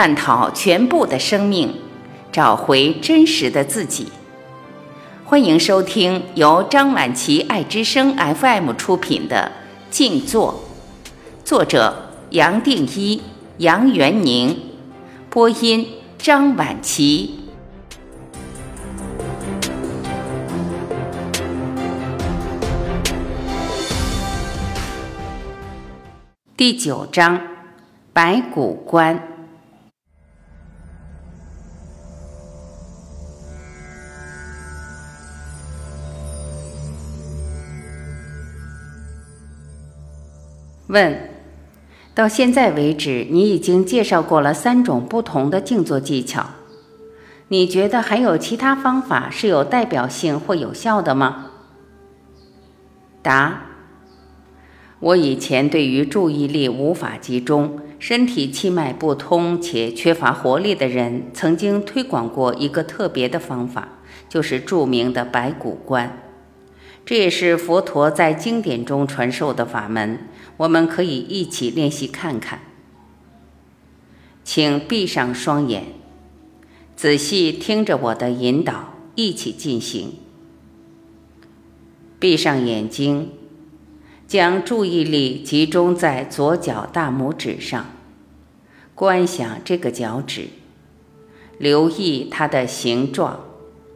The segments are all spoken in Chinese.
探讨全部的生命，找回真实的自己。欢迎收听由张晚琪爱之声 FM 出品的《静坐》，作者杨定一、杨元宁，播音张晚琪。第九章：白骨观。问：到现在为止，你已经介绍过了三种不同的静坐技巧，你觉得还有其他方法是有代表性或有效的吗？答。我以前对于注意力无法集中、身体气脉不通且缺乏活力的人，曾经推广过一个特别的方法，就是著名的白骨观。这也是佛陀在经典中传授的法门，我们可以一起练习看看。请闭上双眼，仔细听着我的引导，一起进行。闭上眼睛。将注意力集中在左脚大拇指上，观想这个脚趾，留意它的形状、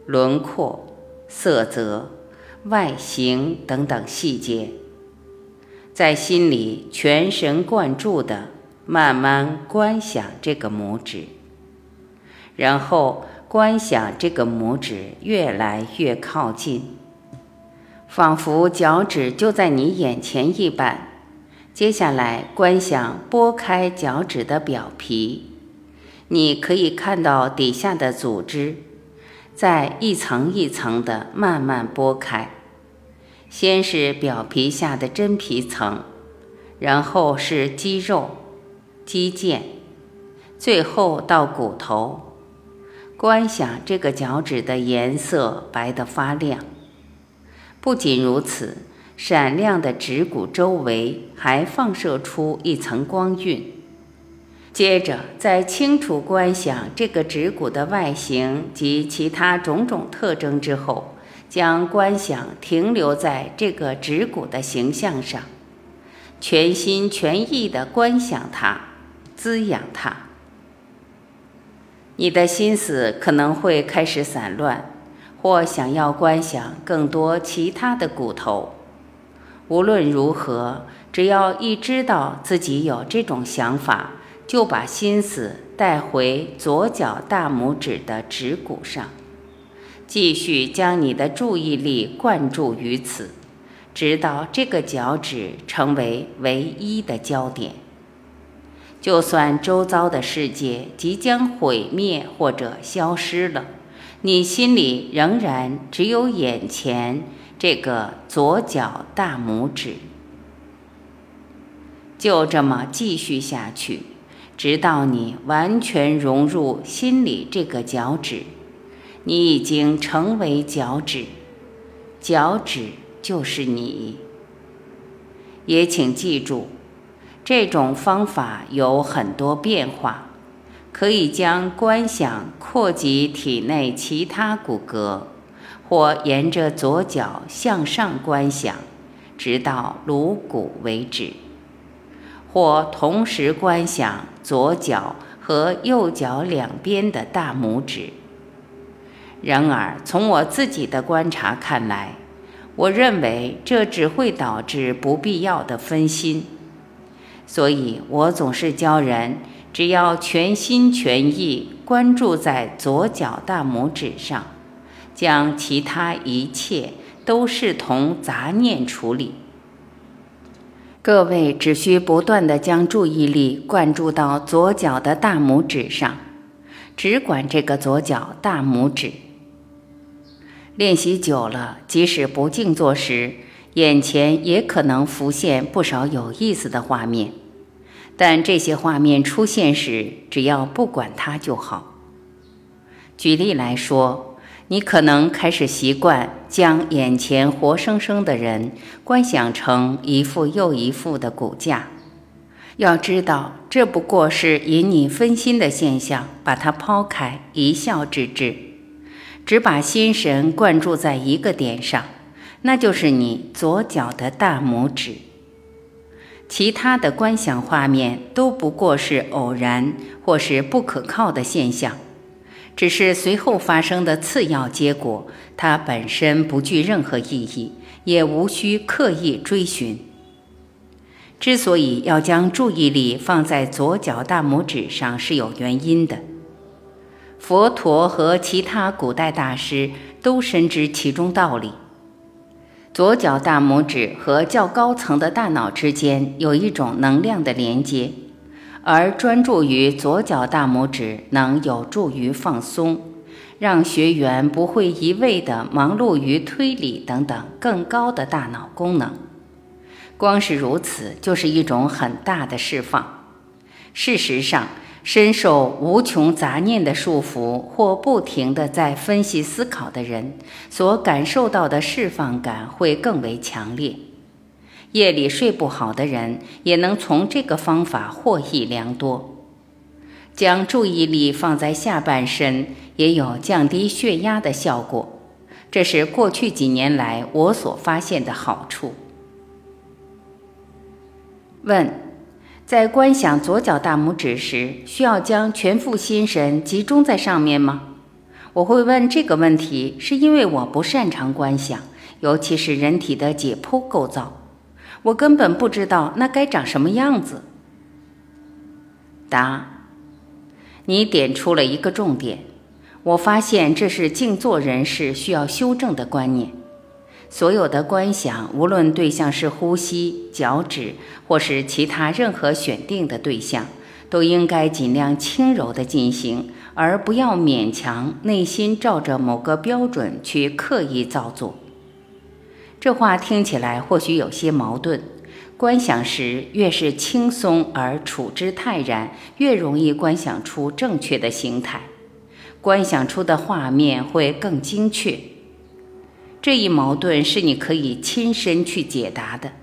轮廓、色泽、外形等等细节，在心里全神贯注地慢慢观想这个拇指，然后观想这个拇指越来越靠近。仿佛脚趾就在你眼前一般。接下来，观想拨开脚趾的表皮，你可以看到底下的组织，在一层一层的慢慢拨开。先是表皮下的真皮层，然后是肌肉、肌腱，最后到骨头。观想这个脚趾的颜色白得发亮。不仅如此，闪亮的指骨周围还放射出一层光晕。接着，在清楚观想这个指骨的外形及其他种种特征之后，将观想停留在这个指骨的形象上，全心全意地观想它，滋养它。你的心思可能会开始散乱。或想要观想更多其他的骨头，无论如何，只要一知道自己有这种想法，就把心思带回左脚大拇指的指骨上，继续将你的注意力灌注于此，直到这个脚趾成为唯一的焦点。就算周遭的世界即将毁灭或者消失了。你心里仍然只有眼前这个左脚大拇指，就这么继续下去，直到你完全融入心里这个脚趾，你已经成为脚趾，脚趾就是你。也请记住，这种方法有很多变化。可以将观想扩及体内其他骨骼，或沿着左脚向上观想，直到颅骨为止；或同时观想左脚和右脚两边的大拇指。然而，从我自己的观察看来，我认为这只会导致不必要的分心，所以我总是教人。只要全心全意关注在左脚大拇指上，将其他一切都视同杂念处理。各位只需不断地将注意力灌注到左脚的大拇指上，只管这个左脚大拇指。练习久了，即使不静坐时，眼前也可能浮现不少有意思的画面。但这些画面出现时，只要不管它就好。举例来说，你可能开始习惯将眼前活生生的人观想成一副又一副的骨架，要知道，这不过是引你分心的现象，把它抛开，一笑置之，只把心神灌注在一个点上，那就是你左脚的大拇指。其他的观想画面都不过是偶然或是不可靠的现象，只是随后发生的次要结果，它本身不具任何意义，也无需刻意追寻。之所以要将注意力放在左脚大拇指上，是有原因的。佛陀和其他古代大师都深知其中道理。左脚大拇指和较高层的大脑之间有一种能量的连接，而专注于左脚大拇指能有助于放松，让学员不会一味地忙碌于推理等等更高的大脑功能。光是如此，就是一种很大的释放。事实上，深受无穷杂念的束缚，或不停地在分析思考的人，所感受到的释放感会更为强烈。夜里睡不好的人，也能从这个方法获益良多。将注意力放在下半身，也有降低血压的效果。这是过去几年来我所发现的好处。问。在观想左脚大拇指时，需要将全副心神集中在上面吗？我会问这个问题，是因为我不擅长观想，尤其是人体的解剖构造，我根本不知道那该长什么样子。答：你点出了一个重点，我发现这是静坐人士需要修正的观念。所有的观想，无论对象是呼吸、脚趾，或是其他任何选定的对象，都应该尽量轻柔地进行，而不要勉强内心照着某个标准去刻意造作。这话听起来或许有些矛盾。观想时越是轻松而处之泰然，越容易观想出正确的形态，观想出的画面会更精确。这一矛盾是你可以亲身去解答的。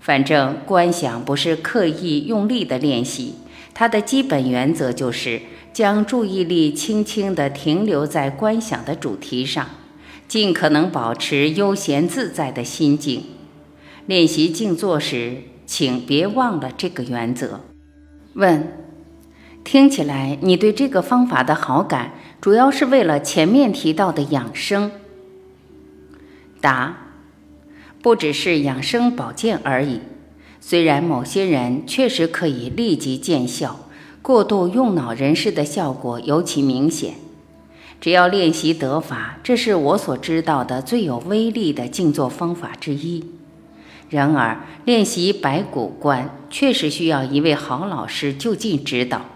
反正观想不是刻意用力的练习，它的基本原则就是将注意力轻轻地停留在观想的主题上，尽可能保持悠闲自在的心境。练习静坐时，请别忘了这个原则。问：听起来你对这个方法的好感，主要是为了前面提到的养生。答：不只是养生保健而已。虽然某些人确实可以立即见效，过度用脑人士的效果尤其明显。只要练习得法，这是我所知道的最有威力的静坐方法之一。然而，练习白骨观确实需要一位好老师就近指导，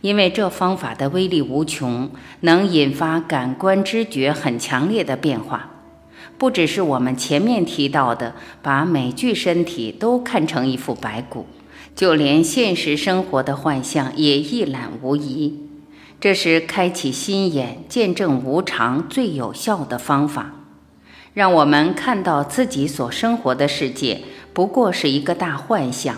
因为这方法的威力无穷，能引发感官知觉很强烈的变化。不只是我们前面提到的，把每具身体都看成一副白骨，就连现实生活的幻象也一览无遗。这是开启心眼、见证无常最有效的方法，让我们看到自己所生活的世界不过是一个大幻象，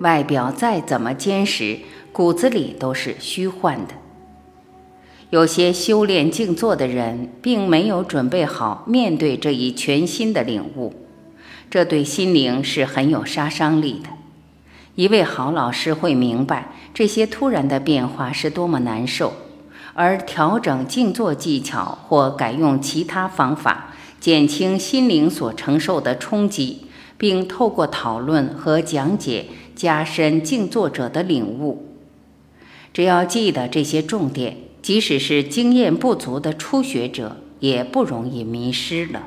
外表再怎么坚实，骨子里都是虚幻的。有些修炼静坐的人，并没有准备好面对这一全新的领悟，这对心灵是很有杀伤力的。一位好老师会明白这些突然的变化是多么难受，而调整静坐技巧或改用其他方法，减轻心灵所承受的冲击，并透过讨论和讲解加深静坐者的领悟。只要记得这些重点。即使是经验不足的初学者，也不容易迷失了。